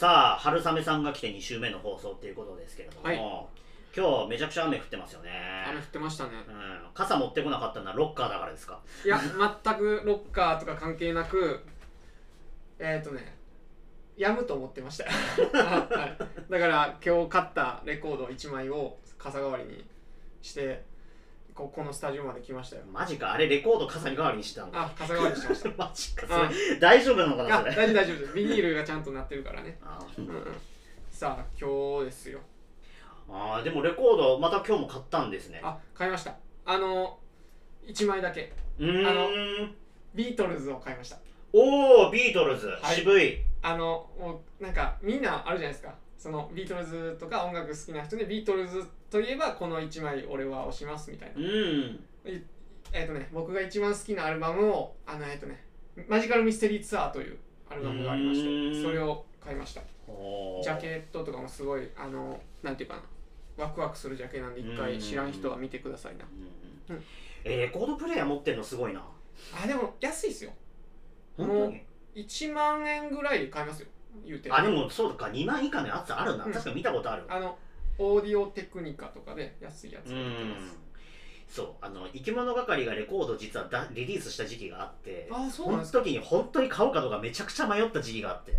さあ春雨さんが来て2週目の放送っていうことですけれども、はい。今日めちゃくちゃ雨降ってますよね。雨降ってましたね。うん、傘持ってこなかったのはロッカーだからですか？いや全くロッカーとか関係なくえっ、ー、とねやむと思ってました。はい、だから今日買ったレコード1枚を傘代わりにしてここのスタジオまで来ましたよ。マジか。あれレコード傘に代わりにしてたのか。あ傘代わりにしました。マジか。あそれ大丈夫なのかなあそれ。大丈夫大丈夫。ですビニールがちゃんとなってるからね、あうんうん、さあ今日ですよ。あーでもレコードまた今日も買ったんですね。あ買いました。あの1枚だけ。あのビートルズを買いました。おおビートルズ、はい。渋い。あのもうなんかみんなあるじゃないですか。そのビートルズとか音楽好きな人でビートルズといえばこの1枚俺は推しますみたいな。うん。えっ、とね僕が一番好きなアルバムをあのえっ、とねマジカルミステリーツアーというアルバムがありましてそれを買いました。ジャケットとかもすごいあのなんていうかなワクワクするジャケなんで一回知らん人は見てくださいな。うん。うん。えーレコードプレイヤー持ってるのすごいな。あでも安いっすよ。本当に？1万円ぐらいで買いますよ言うて。あでもそうか2万以下のやつあるな、うん確か見たことあるあのオーディオテクニカとかで安いやつ売ってんます。そう。あの生き物係がレコード実はだリリースした時期があってあそうそのなんですか。時に本当に買うかどうかめちゃくちゃ迷った時期があって。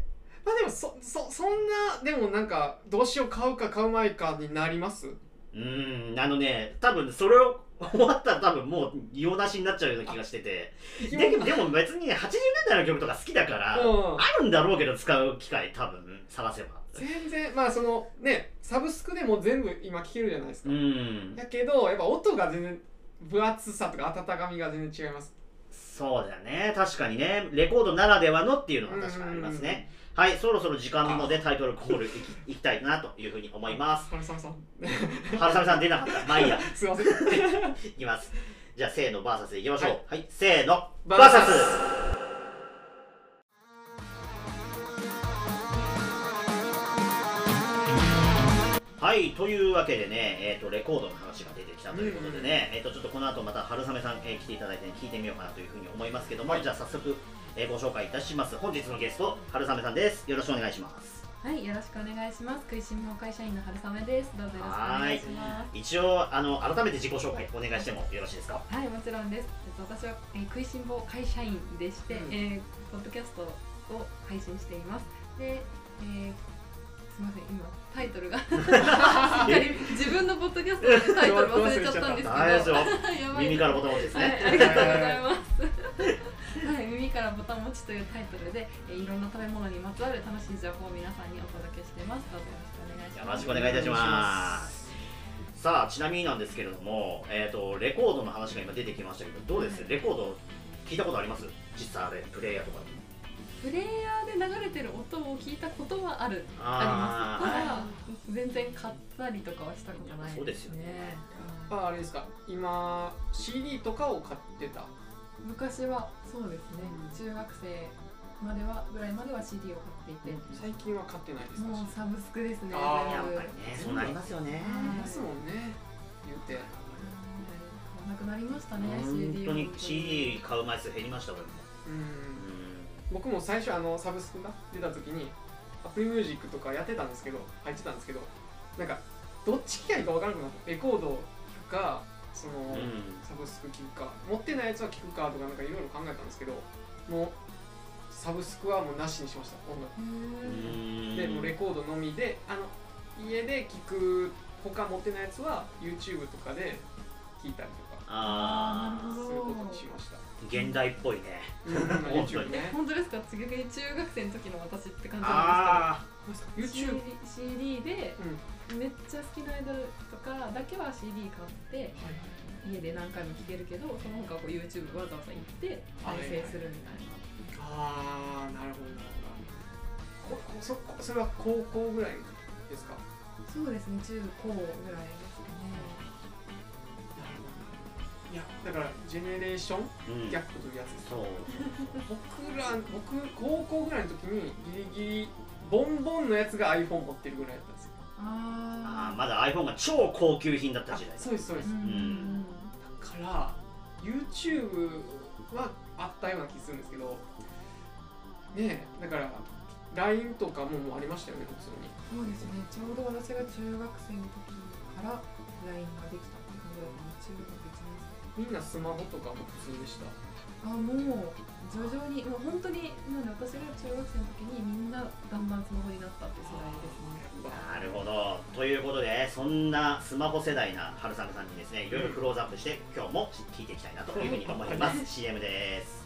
まあでもそそそんなでもなんかどうしよう買うか買うまいかになります？うーんあのね多分それを終わったら多分もう用なしになっちゃうような気がしてて。ででも別に80年代の曲とか好きだから、うん。あるんだろうけど使う機会多分探せば全然まあそのねサブスクでも全部今聴けるじゃないですか、うん。やけどやっぱ音が全然分厚さとか温かみが全然違います。そうだよね。確かにね。レコードならではのっていうのは確かにありますね。はいそろそろ時間なのでタイトルコールいきいきたいなというふうに思います。春雨さん。春雨さん出なかった。まあいいや。すいません。いきます。じゃあせーのバーサスでいきましょう。ははいい、せーのババーサスはいというわけでね、えー、とレコードの話が出てきたということでね、えー、とちょっとこの後また春雨さん、えー来ていただいて、聞いてみようかなというふうに思いますけども、はいじゃあ早速、えーご紹介いたします本日のゲスト春雨さんですよろしくお願いしますはい、よろしくお願いします。食いしん坊会社員の春雨です。どうぞよろしくお願いします。一応あの改めて自己紹介お願いしてもよろしいですか？はい、もちろんです。えっと私は、えー、食いしん坊会社員でして、うんえーポッドキャストを配信しています。で、えーすみません、今タイトルが。自分のポッドキャストでタイトル忘れちゃったんですけど、耳からボタン押しですはい、ね、ありがとうございます。はい、耳からボタン持ちというタイトルで、えーいろんな食べ物にまつわる楽しい情報を皆さんにお届けしてます。どうぞよろしくお願いしよろます。しくお願いいたします。さあちなみになんですけれども、えー、とレコードの話が今出てきましたけどどうです？レコード聞いたことあります？実際あれプレイヤーとかでプレイヤーで流れてる音を聞いたことはある。あります。ただ全然買ったりとかはしたことないそうですよね。ああれですか。今 CD とかを買ってた。うん昔はそうですね。中学生まではぐらいまでは CD を買っていて。最近は買ってないですか。もうサブスクですね。やっぱりねそうなりますよね。ありますもんね言うて。買わなくなりましたね本 CD 当にを CD 買う枚数減りました俺もうん。うん僕も最初あのサブスクが出た時にアプリミュージックとかやってたんですけど入ってたんですけどなんかどっち機械か分からなくなってレコードを聴くかその、うん。サブスク聴くか持ってないやつは聴くかとかなんかいろいろ考えたんですけどもうサブスクはもうなしにしました音楽。でもうレコードのみであの家で聴く他持ってないやつは YouTube とかで聴いたりとかああーなるほど。そういうことにしました。ー現代っぽいね。うん。本当に。ね。本当ですか？次中学生の時の私って感じなんあですけど。YouTube CD, でうん。めっちゃ好きなアイドルとかだけは CD 買って家で何回も聴けるけどその他こう YouTube わざわざ行って再生するみたいな、ああなるほどなるほど。それは高校ぐらいですか？そうですね。中高ぐらいだからジェネレーションうん。ギャップというやつです。そう。僕ら僕高校ぐらいの時にギリギリボンボンのやつが iPhone 持ってるぐらいだったんですよ。ああーまだ iPhone が超高級品だった時代。あそうですそうです、うん。んだから YouTube はあったような気するんですけどねえだから LINE とかももうありましたよね普通に。そうですね。ちょうど私が中学生の時から LINE ができたっていうので中学1年生みんなスマホとかも普通でした？あもう徐々にもう本当になんで私が中学生の時にみんなだんだんスマホになったって世代ですね。なるほど。ということでそんなスマホ世代な春雨さんにですねいろいろクローズアップして今日も聞いていきたいなというふうに思います。CM です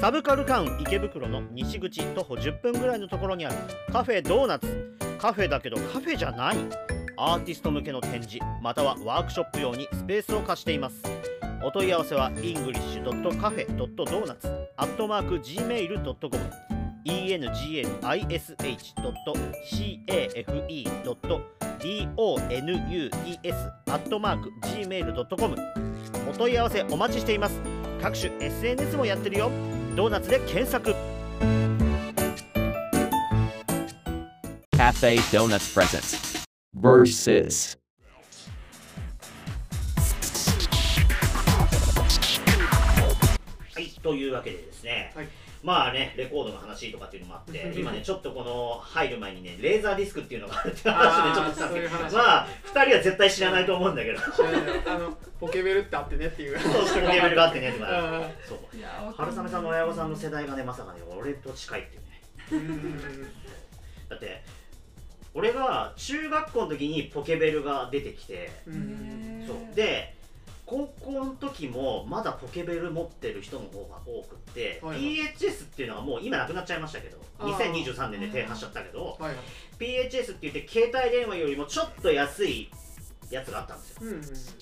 サブカルカウン池袋の西口徒歩10分ぐらいのところにあるカフェドーナツ。カフェだけどカフェじゃない。アーティスト向けの展示またはワークショップ用にスペースを貸しています。お問い合わせは english.cafe.donuts.gmail.com english.cafe.donuts.gmail.com お問い合わせお待ちしています。各種 SNS もやってるよ。ドーナツで検索。カフェドーナツプレゼンスはいというわけでですね、まあね、レコードの話とかっていうのもあって、今ね、ちょっとこの入る前にね、レーザーディスクっていうのがあるって話でちょっとしたんですけど、まあ、2人は絶対知らないと思うんだけど、あのポケベルってあってねっていう。そうしてレベルがあってねとか、あそう。春雨さんの親御さんの世代がね、まさかね、俺と近いっていうね。だって、俺が中学校の時にポケベルが出てきて、そう。で高校の時もまだポケベル持ってる人の方が多くって、はいはい。PHS っていうのがもう今なくなっちゃいましたけどあー。2023年で停波しちゃったけどはいはい。PHS って言って携帯電話よりもちょっと安いやつがあったんですよ。うんうん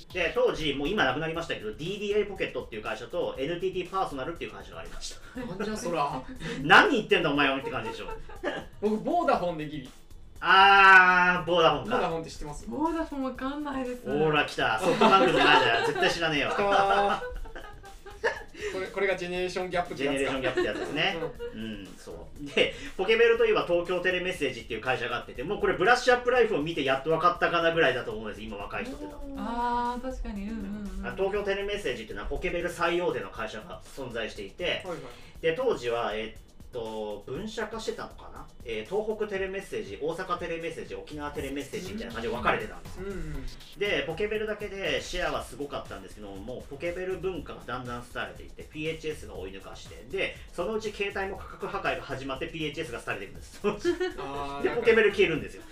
で当時もう今なくなりましたけど DDI ポケットっていう会社と NTT パーソナルっていう会社がありました。なんじゃそら。何言ってんだお前はって感じでしょ。僕ボーダフォンでギリあーボーダフォンか。ボーダフォンって知ってます？ボーダフォンわかんないです。ほら来た。ソフトバンクの前だよ。絶対知らねえわあーこれこれがジェネレーションギャップってジェネレーションギャップってやつですね。うん。うん、そう。で、ポケベルといえば東京テレメッセージっていう会社があってて、もうこれブラッシュアップライフを見てやっと分かったかなぐらいだと思うんです、今若い人って多分。あー確かに。うんうんうん。あ東京テレメッセージっていうのはポケベル最大手の会社が存在していて、はいはい。で、当時は、えっと、分社化してたのかな、えー東北テレメッセージ、大阪テレメッセージ、沖縄テレメッセージみたいな感じで分かれてたんですよ。うんうんで、ポケベルだけでシェアはすごかったんですけども、ポケベル文化がだんだん廃れていって、PHS が追い抜かして、で、そのうち携帯も価格破壊が始まって PHS が廃れていくんです。で、ポケベル消えるんですよ。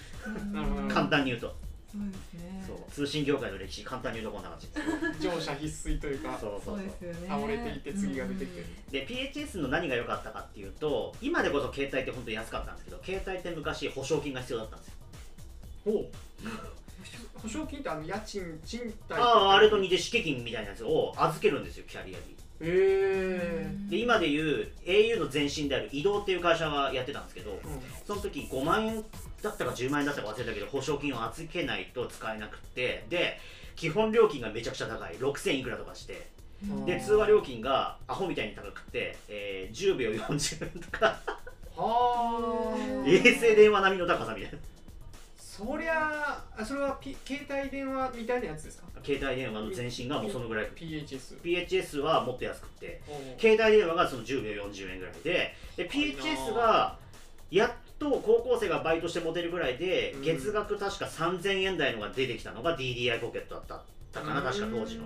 簡単に言うと。そうですねそう。通信業界の歴史、簡単に言うとこんな感じです。乗車必須というかそうそそうそううで。すよね倒れていって次が出てきてで、PHS の何が良かったかっていうと、今でこそ携帯って本当に安かったんですけど、携帯って昔保証金が必要だったんですよ。ほう保証金ってあの家賃賃貸ああ、あれと似て敷金みたいなやつを預けるんですよ、キャリアに。へえで、今でいう au の前身である移動っていう会社がやってたんですけど、その時5万円だったか10万円だったか忘れたけど保証金を預けないと使えなくってで基本料金がめちゃくちゃ高い。6000いくらとかして。うん。で通話料金がアホみたいに高くて、えー10秒40円とか。はあ衛星電話並みの高さみたいな。そりゃあそれは、P、携帯電話みたいなやつですか？携帯電話の前身がもうそのぐらい。PHS PHS はもっと安くて。携帯電話がその10秒40円ぐらいで。で PHS がやっと高校生がバイトしてモテるぐらいでうん。月額確か3000円台のが出てきたのが DDI ポケットだったかな確か当時の。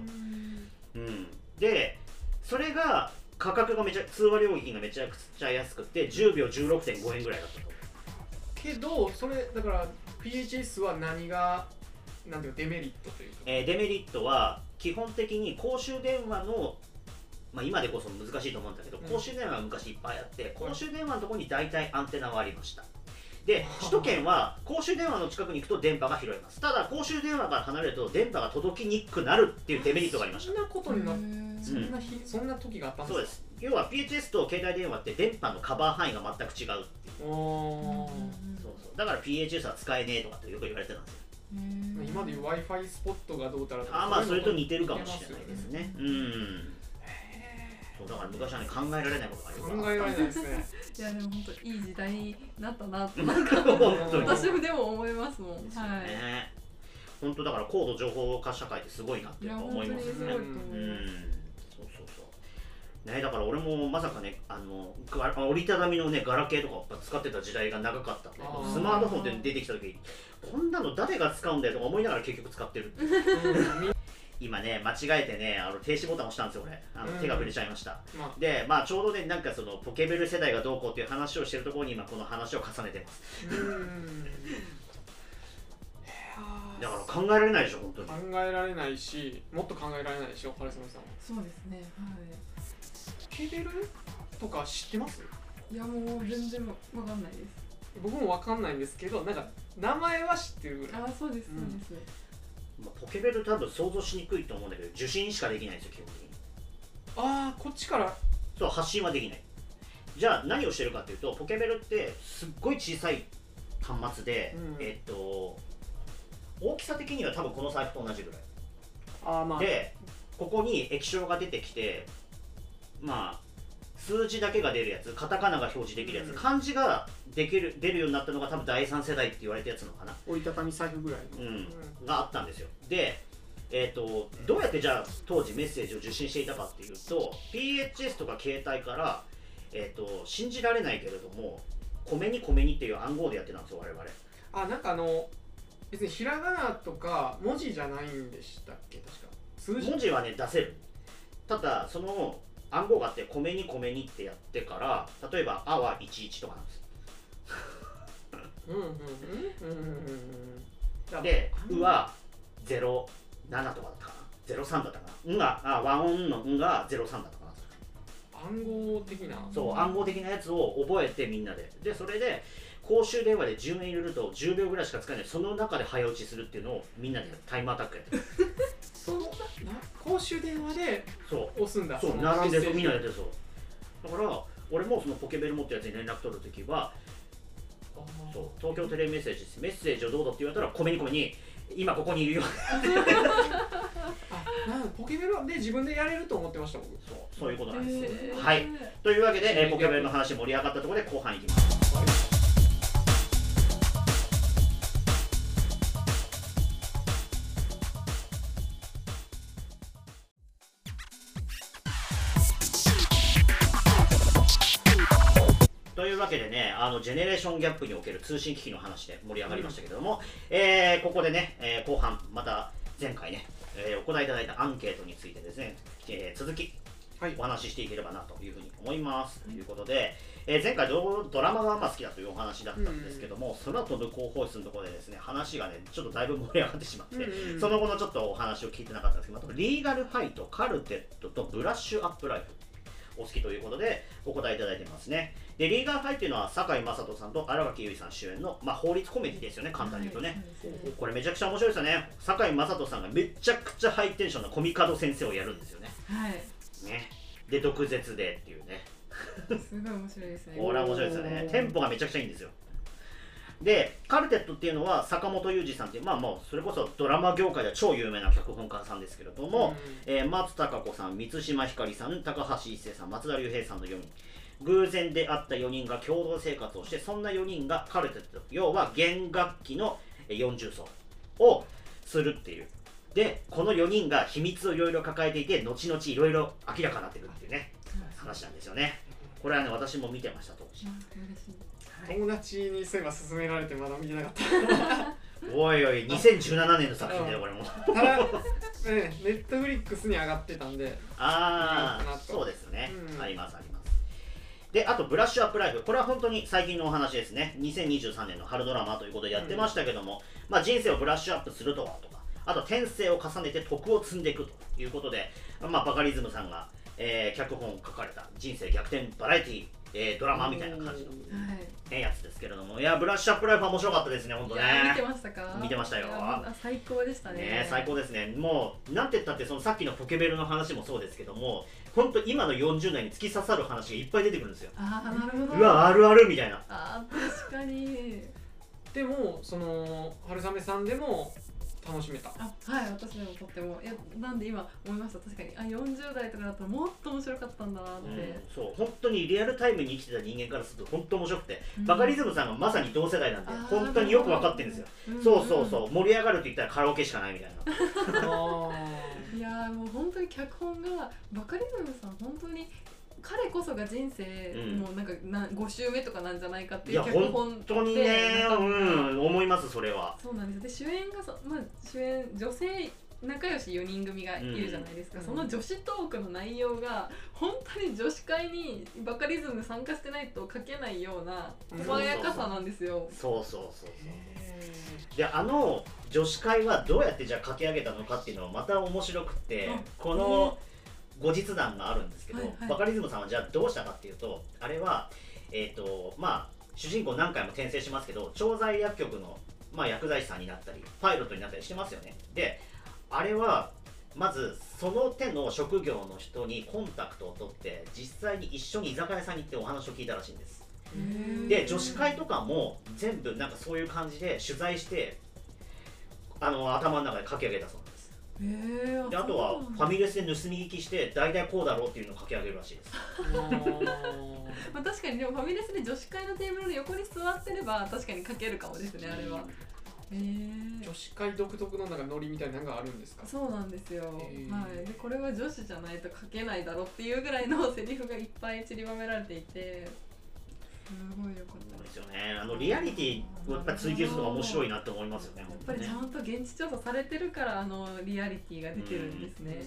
うん。でそれが価格がめちゃ通話料金がめちゃくちゃ安くて10秒16.5円ぐらいだったと。けどそれだから PHS は何がなんていうかデメリットというか、えーデメリットは基本的に公衆電話のまあ、今でこそ難しいと思うんだけど、うん。公衆電話が昔いっぱいあって公衆電話のところに大体アンテナはありました。で首都圏は公衆電話の近くに行くと電波が拾えます。ただ公衆電話から離れると電波が届きにくくなるっていうデメリットがありました。そんなことになそんな日、そんな時があったんそうです。要は PHS と携帯電話って電波のカバー範囲が全く違うっていう。そうそう。だから PHS は使えねえとかってよく言われてたんですよ。今でいう w i f i スポットがどうたらとかあーまあそれと似てるか似もしれないですね。うんそうだから昔はね考えられないことがよくあった。考えられないですね。いやでも本当いい時代になったなとなんか本当に。私もでも思いますもん。はい。ね。本当だから高度情報化社会ってすごいなって思いますよね。そうそうそう。ねだから俺もまさかねあのが折りたたみのねガラケーとかやっぱ使ってた時代が長かったんでスマートフォンって出てきた時こんなの誰が使うんだよとか思いながら結局使ってる 今ね間違えてねあの停止ボタン押したんですよ俺。あのうん。手が触れちゃいました、までまあちょうどねなんかそのポケベル世代がどうこうっていう話をしてるところに今この話を重ねてます。あうん。だから考えられないでしょ本当に。考えられないしもっと考えられないでしょ春雨さんは。そうですね。はポケベルとか知ってます？い。いやもう全然わかんないです。僕もわかんないんですけどなんか名前は知ってるぐらい。あーそうですうそうんです。まあポケベル多分想像しにくいと思うんだけど受信しかできないんですよ基本的に。ああこっちから。そう発信はできない。じゃあ何をしてるかっていうとポケベルってすっごい小さい端末で、うん。えっと大きさ的には多分この財布と同じぐらい。ああまあ。でここに液晶が出てきてまあ数字だけが出るやつカタカナが表示できるやつ、うん。漢字ができる出るようになったのが多分第3世代って言われたやつのかな。折りたたみ財布ぐらいの。うん。があったんですよ。でえー、とどうやってじゃあ当時メッセージを受信していたかっていうと PHS とか携帯から、えー、と信じられないけれども米に米にっていう暗号でやってたんですよ我々。あなんかあの別にひらがなとか文字じゃないんでしたっけ？確か。数字。文字はね出せる。ただその暗号があって米に米にってやってから例えば「あ」は11とかなんです。うんうんうんうんうんうんで「あう」は07とかだったかな。03だったかな「ん」があ和音の「ん」が03だったかな。暗号的な。そう暗号的なやつを覚えてみんなで。でそれで公衆電話で10円入れると10秒ぐらいしか使えない。その中で早打ちするっていうのをみんなでタイムアタックやってるそのな公衆電話でそう。押すんだ。そう。の並んでそう。メッセージ。みんなでやってるそうだから俺もそのポケベル持ったやつに連絡取るときはそう。東京テレメッセージです。メッセージをどうぞって言われたら米に米に今ここにいるよ。あなんポケベルで自分でやれると思ってました僕。そう。そういうことなんですはい。というわけで、えーポケベルの話盛り上がったところで後半いきますけでね、あのジェネレーションギャップにおける通信機器の話で盛り上がりましたけれども、えーここでね、えー後半、また前回ね、えーお答えいただいたアンケートについてですね、えー続きはいお話ししていければなというふうに思います。ということで、えー前回ドドラマがまあ好きだというお話だったんですけども、空飛ぶ広報室のところでですね、話がね、ちょっとだいぶ盛り上がってしまって、うんうんその後のちょっとお話を聞いてなかったんですけど、あとリーガルファイト、カルテットとブラッシュアップライフ。お好きということでお答えいただいてますね。で、リーガルファイトっていうのは堺雅人さんと新垣結衣さん主演の、まあ、法律コメディですよね、簡単に言うとね。これめちゃくちゃ面白いですよね。堺雅人さんがめちゃくちゃハイテンションなコミカド先生をやるんですよね。はい。ね。で、毒舌でっていうね。すごい面白いですね。これは面白いですよねテンポがめちゃくちゃいいんですよでカルテットっていうのは坂本裕二さんっていうまあもうそれこそドラマ業界では超有名な脚本家さんですけれども、えー松たか子さん満島ひかりさん高橋一生さん松田龍平さんの4人。偶然出会った4人が共同生活をしてそんな4人がカルテット要は弦楽器のえー40奏をするっていう。でこの4人が秘密をいろいろ抱えていて後々いろいろ明らかになってくるっていうね話なんですよね。これはね私も見てました当時。友達にそういえば勧められてまだ見てなかっおいおい2017年の作品だよこれも。たただねネットフリックスに上がってたんでああそうですね、うん。ありますあります。であとブラッシュアップライフ。これは本当に最近のお話ですね。2023年の春ドラマということでやってましたけども、まあ、人生をブラッシュアップするとはとかあと転生を重ねて徳を積んでいくということで、まあ、バカリズムさんが、えー脚本を書かれた人生逆転バラエティえードラマみたいな感じの、はい。ね、やつですけれどもいやブラッシュアップライフは面白かったですね本当ね見てましたか？見てましたよ最高でしたね。ね最高ですねもうなんて言ったってそのさっきのポケベルの話もそうですけども本当今の40代に突き刺さる話がいっぱい出てくるんですよああなるほど。うわあるあるみたいなあー確かに。でもその春雨さんでも楽しめた。あはい私でもとっても。いやなんで今思いました。確かに。あ40代とかだったらもっと面白かったんだなって、うんそう。本当にリアルタイムに生きてた人間からすると本当面白くて、うん。バカリズムさんがまさに同世代なんで本当によく分かってるんですよ、うん。そうそうそう。盛り上がるって言ったらカラオケしかないみたいな。いやーもう本当に脚本がバカリズムさん本当に彼こそが人生、うん。もうなんかな5周目とかなんじゃないかっていう脚本本当にねうん思いますそれは。そうなんです。で主演がそ、まあ、主演女性仲良し4人組がいるじゃないですか、うん。その女子トークの内容が本当に女子会にバカリズム参加してないと書けないような細やかさなんですよ。そうそうそうそうであの女子会はどうやってじゃあ書き上げたのかっていうのはまた面白くってあこの後日談があるんですけど、はいはい。バカリズムさんはじゃあどうしたかっていうとあれはえっ、とまあ主人公何回も転生しますけど調剤薬局の、まあ、薬剤師さんになったりパイロットになったりしてますよね。であれはまずその手の職業の人にコンタクトを取って実際に一緒に居酒屋さんに行ってお話を聞いたらしいんです。で女子会とかも全部なんかそういう感じで取材してあの頭の中で書き上げたそうなんですへーであとはファミレスで盗み聞きして大体こうだろうっていうのを書き上げるらしいです。まあ、確かにでもファミレスで女子会のテーブルの横に座ってれば確かに書けるかもですねあれは。へえ女子会独特のなんかノリみたいなのがあるんですか？そうなんですよ、へー。はい、でこれは女子じゃないと書けないだろうっていうぐらいのセリフがいっぱい散りばめられていて。すごいよかったです。よね。あのリアリティをやっぱり追求するのが面白いなって思いますよねやっぱりちゃんと現地調査されてるからあのリアリティが出てるんですね、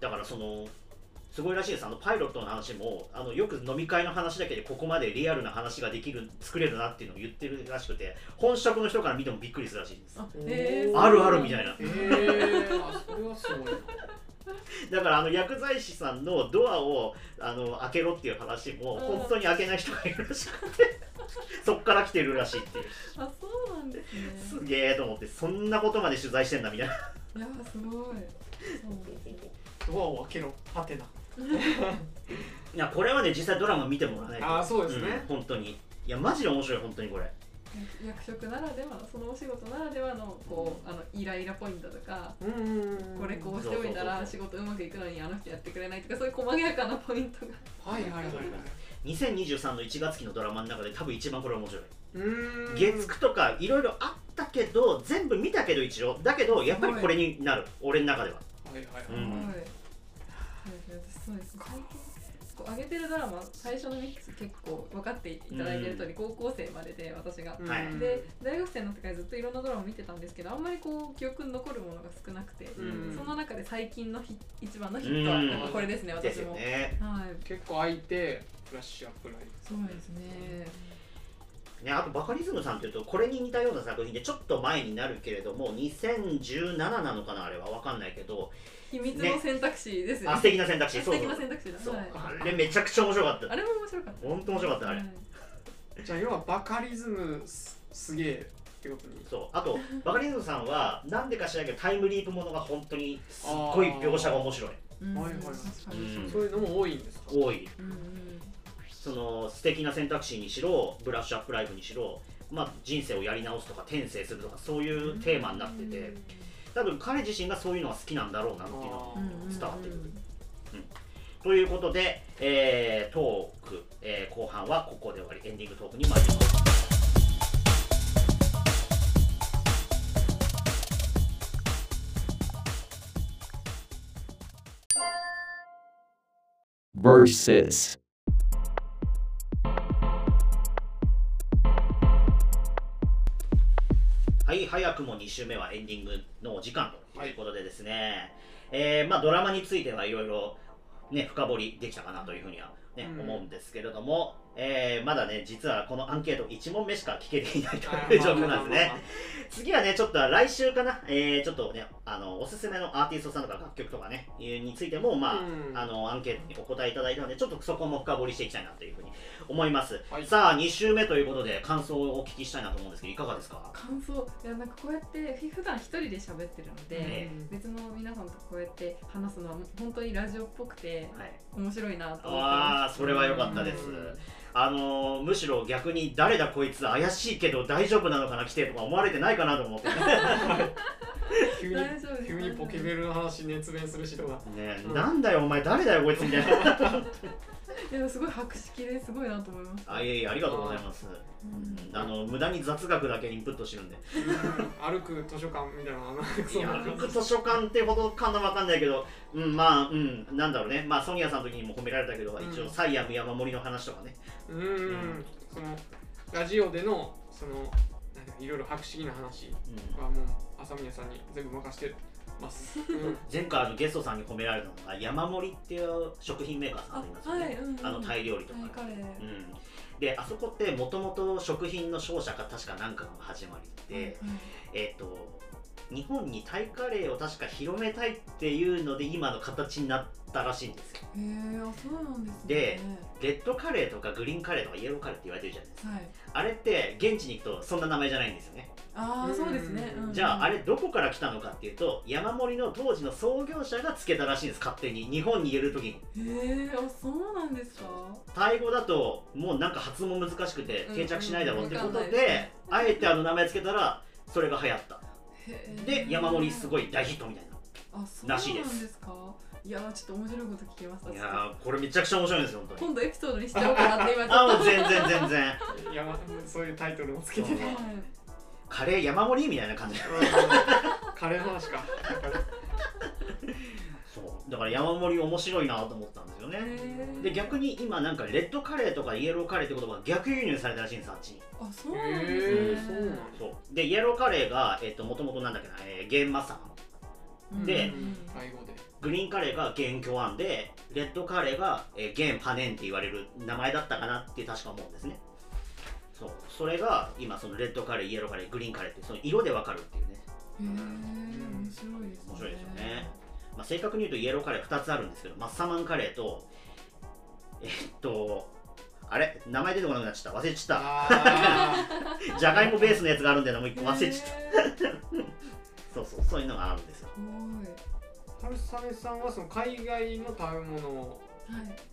だからそのすごいらしいです。あのパイロットの話もあのよく飲み会の話だけでここまでリアルな話ができる作れるなっていうのを言ってるらしくて本職の人から見てもびっくりするらしいんです。ああるあるみたいな。えー、あそれはすごいな だからあの薬剤師さんのドアをあの開けろっていう話もうん。本当に開けない人がいるらしくて そっから来てるらしいっていう。あそうなんですね。すげえと思ってそんなことまで取材してんだみたいな。いやすごい。ドアを開けろはてないやこれはね実際ドラマ見てもらわないと。あーそうですね。ん本当に。いやマジで面白い本当にこれ役職ならではそのお仕事ならではのこうあのイライラポイントとかこれこうしておいたら仕事うまくいくのにあの人やってくれないとかそういう細やかなポイントが。はいはいはいはい2023の1月期のドラマの中で多分一番これ面白い、月9とかいろいろあったけど全部見たけど一応。だけどやっぱりこれになる。俺の中では。はいはいはい、うん。はい。そうです上げてるドラマ最初の3つ結構分かっていただいてる通り、高校生までで私が。はいで大学生になってからずっといろんなドラマ見てたんですけどあんまりこう記憶に残るものが少なくて、うんその中で最近のヒ一番のヒットはやっぱこれですね、私も。よねはい。結構空いてフラッシュアップライそうですね。ねあとバカリズムさんっていうとこれに似たような作品でちょっと前になるけれども2017なのかなあれは分かんないけど秘密の選択肢ですよね。あ素敵な選択肢。素そう敵な選択肢だ。そう。はい。あれめちゃくちゃ面白かった。あれも面白かった。本当面白かったあれ、はい。じゃあ要はバカリズムすすげえってことに。そう。あと バカリズムさんはなんでか知らないけどタイムリープものが本当にすっごい描写が面白い。うん。はいはいはい。確かに。うん。そういうのも多いんですか？多い。うんうんその素敵な選択肢にしろブラッシュアップライフにしろ、まあ、人生をやり直すとか転生するとかそういうテーマになってて多分彼自身がそういうのが好きなんだろうなっていうのがうんうん伝わってくる。ということで、えートーク、えー後半はここで終わりエンディングトークに参ります。versus 早くも2週目はエンディングのお時間ということでですね、えーまあ、ドラマについてはいろいろね、深掘りできたかなというふうには、ねうん。思うんですけれども、えーまだね、実はこのアンケート1問目しか聞けていないという 状況なんですね。次はね、ちょっと来週かな、えーちょっとね、あの、おすすめのアーティストさんとか楽曲とかね、いうについても、まあ、うんあの、アンケートにお答えいただいたので、ちょっとそこも深掘りしていきたいなというふうに思います。はいさあ、2週目ということで、感想をお聞きしたいなと思うんですけど、いかがですか？感想いやなんかこうやってふ普段一人で喋ってるので、え別の皆さんとこうやって話すのは本当にラジオっぽくてはい。面白いなと思ってああ、それは良かったです。あのーむしろ逆に誰だこいつ怪しいけど大丈夫なのかな来てとか思われてないかなと思って。ね急に急にポケベルの話熱弁する人が。ねうんなんだよお前誰だよこいつみたいないやすごい博識ですごいなと思います。あいえいえありがとうございます。うんあの無駄に雑学だけインプットしてるんで。歩く図書館みたいなあのいそうなや歩く図書館ってほどかなわかんないけどうんまあうんなんだろうね。まあソニアさんの時にも褒められたけど、うん。一応サイヤム山盛りの話とかね。うーんそのラジオでのそのなんかいろいろ博識な話うんはもう朝宮さんに全部任してます、う ん前回あのゲストさんに褒められたのが山盛りっていう食品メーカーさんありますよね、はい、うんうん、あのタイ料理とか、タイカレー。うん、であそこってもともと食品の商社か確かなんかの始まりで、えっ、と日本にタイカレーを確か広めたいっていうので今の形になったらしいんですよ。へえあそうなんですね。でレッドカレーとかグリーンカレーとかイエローカレーって言われてるじゃないですか。はい。あれって現地に行くとそんな名前じゃないんですよね、ああそうですね。うん。じゃああれどこから来たのかっていうと山盛りの当時の創業者がつけたらしいんです勝手に日本に入れる時に。へえあそうなんですか？タイ語だともうなんか発音難しくてうん。定着しないだろうってことわかんないで,、あえてあの名前つけたらそれが流行った。で山盛りすごい大ヒットみたいあそうなんらしいでですか？いやーちょっと面白いこと聞きました。ないやーこれめちゃくちゃ面白いんですよ本当に。今度エピソードにしちゃおうかなって今ちょっと。あもう全然全然。いやまそういうタイトルをつけてね。はいカレー山盛りみたいな感じ。カレーの話か。そう。だから山盛り面白いなと思ったんですよね。で逆に今なんかレッドカレーとかイエローカレーって言葉が逆輸入されたらしいんですあっちに。あそうなんへですえね。そうなんだ。そう。でイエローカレーがえっ、ともともとなんだっけな、えーゲーンマッサマンでグリーンカレーがゲーンキョワンでレッドカレーが、えーゲーンパネンって言われる名前だったかなって確か思うんですねそう。それが今そのレッドカレーイエローカレーグリーンカレーってその色でわかるっていうね、へえ面白いですね。面白いですよね。まあ、正確に言うとイエローカレー2つあるんですけどマッサマンカレーとえっとあれ？名前出てこなくなっちゃった。忘れちゃっあたじゃがいもベースのやつがあるんだよなもう一個。忘れちゃった。そうそうそういうのがあるんですよ。ー春雨さんはその海外の食べ物。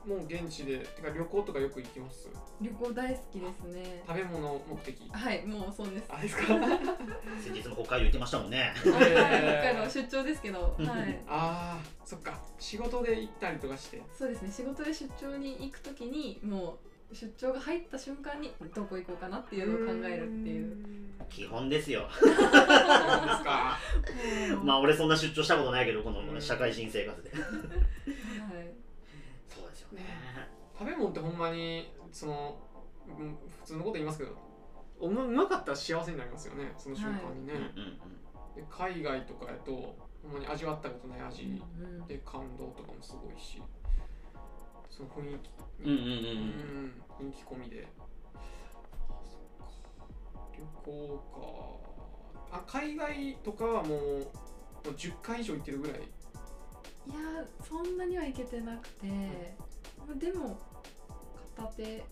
もう現地でてか旅行とかよく行きます？旅行大好きですね。食べ物目的。はいもうそうです。あですか？先日も北海道行ってましたもんね。はい北えー海道出張ですけど、はい。あーそっか。仕事で行ったりとかして？そうですね。仕事で出張に行くときにもう出張が入った瞬間にどこ行こうかなっていうのを考えるっていう。基本ですよ。そうですか？もう。まあ俺そんな出張したことないけどこのうん社会人生活で 食べ物ってほんまにそのうん普通のこと言いますけどうまかったら幸せになりますよねその瞬間にね、うんうんで海外とかやとほんまに味わったことない味うんで感動とかもすごいしその雰囲気うんうんうんうん。うん雰囲気込みで。あそっか。旅行か。あ海外とかはもうもう10回以上行ってるぐらい。いやそんなには行けてなくて、まあでも片手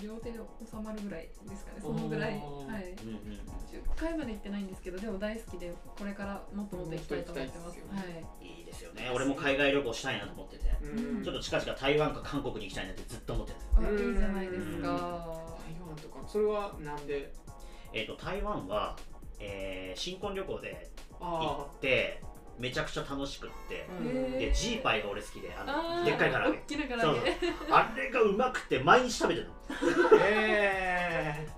両手で収まるぐらいですかね。そのぐらい。はい。うんうん10回まで行ってないんですけどでも大好きでこれからもっともっと行きたいと思ってます。もっと行きたいですよはい。いいですよね。俺も海外旅行したいなと思ってて。うん。ちょっと近々台湾か韓国に行きたいなってずっと思ってるんいいじゃないですか。台湾とか。それはなんで？えっと台湾はえー新婚旅行で行あってめちゃくちゃ楽しくってでジーパイが俺好きであのでっかい唐揚げ。大きな唐そう揚げあれがうまくて毎日食べてるの。え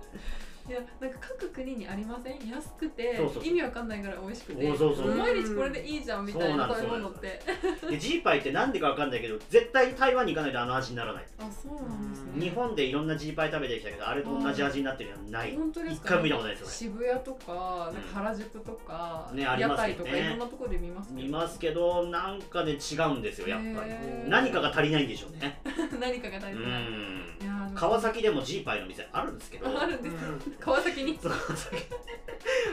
いやなんか各国にありません？安くてそうそうそう。意味わかんないぐらい美味しくて。おそうそう毎日これでいいじゃんみたいな。食べ物ってでジーパイってなんでかわかんないけど絶対台湾に行かないとあの味にならない。あそうなんですね。日本でいろんなジーパイ食べてきたけどあれと同じ味になってるのはない。本当ですか？一回も見たことないですよ渋谷とかなんか原宿とか、ねあり屋ますとかいろんなところで見ますけど。見ますけどなんかで違うんですよやっぱり。何かが足りないんでしょうね。何かが大う事ない川崎でもジーパイの店あるんですけど。あるんですか、うん。川崎に？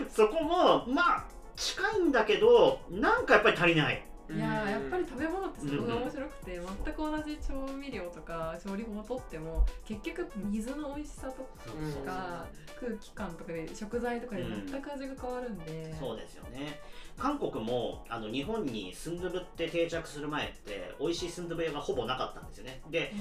そこもまあ近いんだけどなんかやっぱり足りない。いやーやっぱり食べ物ってそこが面白くて、全く同じ調味料とか調理法をとっても結局水の美味しさとうんか空気感とかで食材とかで全く味が変わるんで、そうですよね韓国もあの日本にスンドゥブって定着する前って美味しいスンドゥブ屋がほぼなかったんですよね。で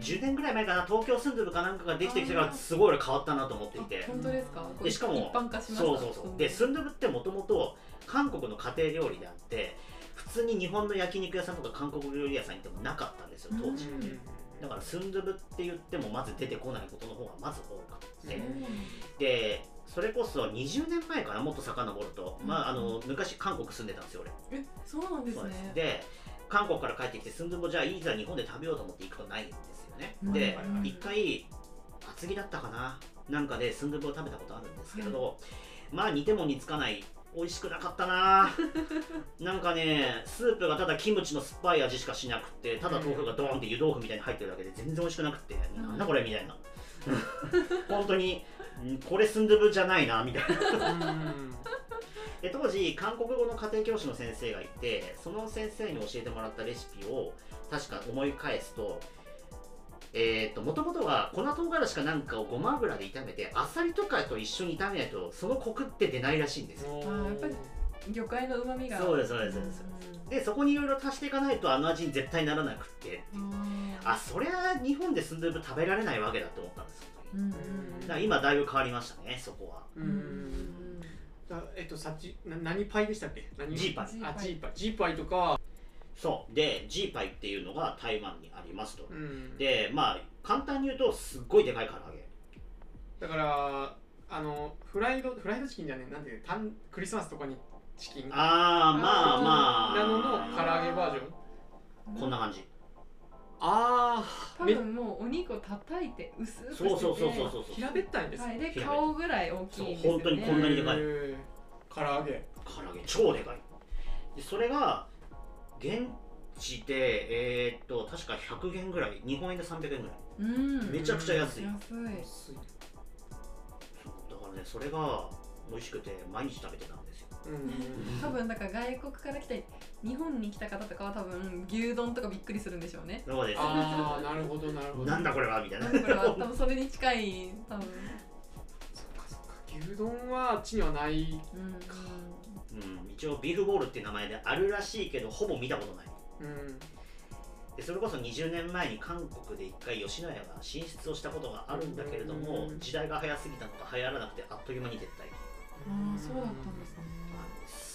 10年ぐらい前かな東京スンドゥブかなんかができてきてからすごい俺変わったなと思っていて。あ本当ですか？でしかも一般化しました。そうそうそう。でスンドゥブってもともと韓国の家庭料理であって普通に日本の焼肉屋さんとか韓国料理屋さん行ってもなかったんですよ当時。うんだからスンドゥブって言ってもまず出てこないことの方がまず多くて、うん。でそれこそ20年前かなもっと遡ると、うん。まああの昔韓国住んでたんですよ俺。えそうなんですね。で韓国から帰ってきてスンドゥブをじゃあいざ日本で食べようと思って行くとないんですよね、うん。でうん。一回厚木だったかな。なんかでスンドゥブを食べたことあるんですけれど、まあ似ても似つかない。美味しくなかったな。なんかねスープがただキムチの酸っぱい味しかしなくてただ豆腐がドーンって湯豆腐みたいに入ってるだけで全然美味しくなくて、ん。なんだこれみたいな。本当にんこれスンドゥブじゃないなみたいな。うん。で当時韓国語の家庭教師の先生がいてその先生に教えてもらったレシピを確か思い返すとえー、ともともとは粉唐辛子かなんかをごま油で炒めてあさりとかと一緒に炒めないとそのコクって出ないらしいんですよ。あやっぱり魚介の旨味が。そうですそうですそうです。でそこにいろいろ足していかないとあの味に絶対ならなくって。うんあそりゃ日本でスンドゥブ食べられないわけだと思ったんですようんうんだから今だいぶ変わりましたねそこは。ううんえっとさっちな何パイでしたっけ？何？ジーパイ。あジーパイ。ジーパイとか。そう。でジーパイっていうのが台湾にありますと。うん。でまあ簡単に言うとすっごいでかい唐揚げ。だからあのフライドフライドチキンじゃねえなんでタンクリスマスとかにチキン？ああまあまあ。なのの唐揚げバージョン？こんな感じあ多分もうお肉を叩いて薄くしててそうそうそうそうそう平べったいんですはい、で顔ぐらい大きいんですよね。そう本当にこんなにでかい。唐揚げ。唐揚げ。超でかい。でそれが現地でえーっと確か100元ぐらい。日本円で300円ぐらい。うん。めちゃくちゃ安い。安い。だからねそれが美味しくて毎日食べてた多分だから外国から来た日本に来た方とかは多分牛丼とかびっくりするんでしょうね。そうです。ああなるほどなるほど。なんだこれは。みたいなこれは多分。それに近い多分そっかそっか牛丼はあっちにはない。うんうん、一応ビーフボールっていう名前であるらしいけどほぼ見たことない。うん。でそれこそ20年前に韓国で一回吉野家が進出をしたことがあるんだけれどもうん時代が早すぎたのか流行らなくてあっという間に撤退。ああそうだったんですね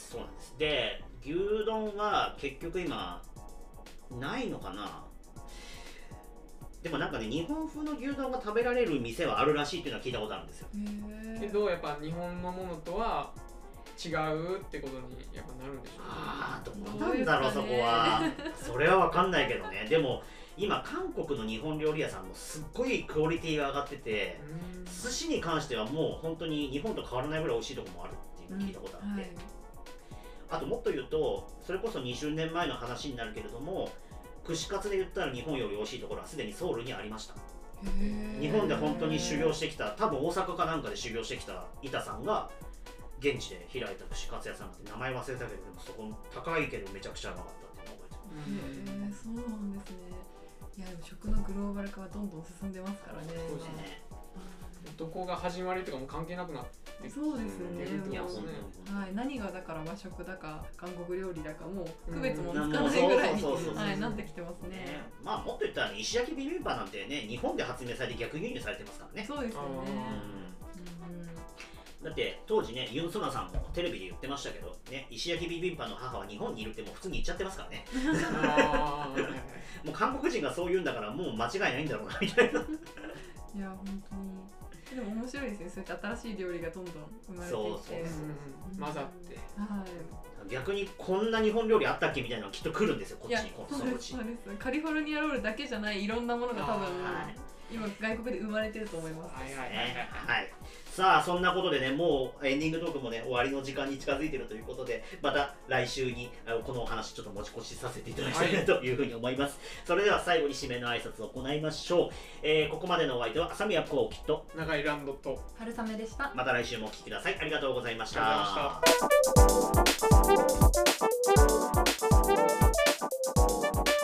そうなんです。で牛丼は結局今ないのかな？でもなんかね日本風の牛丼が食べられる店はあるらしいっていうのは聞いたことあるんですよ。けどやっぱ日本のものとは違うってことにやっぱなるんでしょうね。ああどうなんだろうそこは。それは分かんないけどね。でも今韓国の日本料理屋さんもすっごいクオリティが上がっててうん。寿司に関してはもう本当に日本と変わらないぐらい美味しいところもあるっていうのを聞いたことあって、はいあともっと言うとそれこそ20年前の話になるけれども串カツで言ったら日本より美味しいところはすでにソウルにありました。日本で本当に修行してきた多分大阪かなんかで修行してきた板さんが現地で開いた串カツ屋さんって名前忘れたけどでもそこ高いけどめちゃくちゃうまかったっていうのを覚えてるへえそうなんですね。いやでも食のグローバル化はどんどん進んでますからね。そうですねどこが始まりとかも関係なくなってそうですよね。うんいやはい、何がだから和食だか韓国料理だかもう区別もつうんかないぐらいにはいなってきてますね。ね。まあもっと言ったら、ね、石焼きビビンバなんてね日本で発明されて逆輸入されてますからね。そうですよね。うん。だって当時ねユン・ソナさんもテレビで言ってましたけどね石焼きビビンバの母は日本にいるってもう普通に言っちゃってますからね。もう韓国人がそう言うんだからもう間違いないんだろうなみたいな。う んいや本当にでも面白いですね。そういった新しい料理がどんどん生まれて。そうそうう。ん。混ざって。はい。逆にこんな日本料理あったっけみたいなのがきっと来るんですよ。こっいやちにこそうそのうち。ですそうです。カリフォルニアロールだけじゃないいろんなものが多分はい。今外国で生まれてると思います。はいはいはいはいねはいさあそんなことでねもうエンディングトークもね終わりの時間に近づいてるということでまた来週にあのこのお話ちょっと持ち越しさせていただきたいなとい。うふうに思います、それでは最後に締めの挨拶を行いましょう、えーここまでのお相手は浅宮幸喜と長いランドと春雨でした。また来週もお聞きください。ありがとうございましありがとうございましたた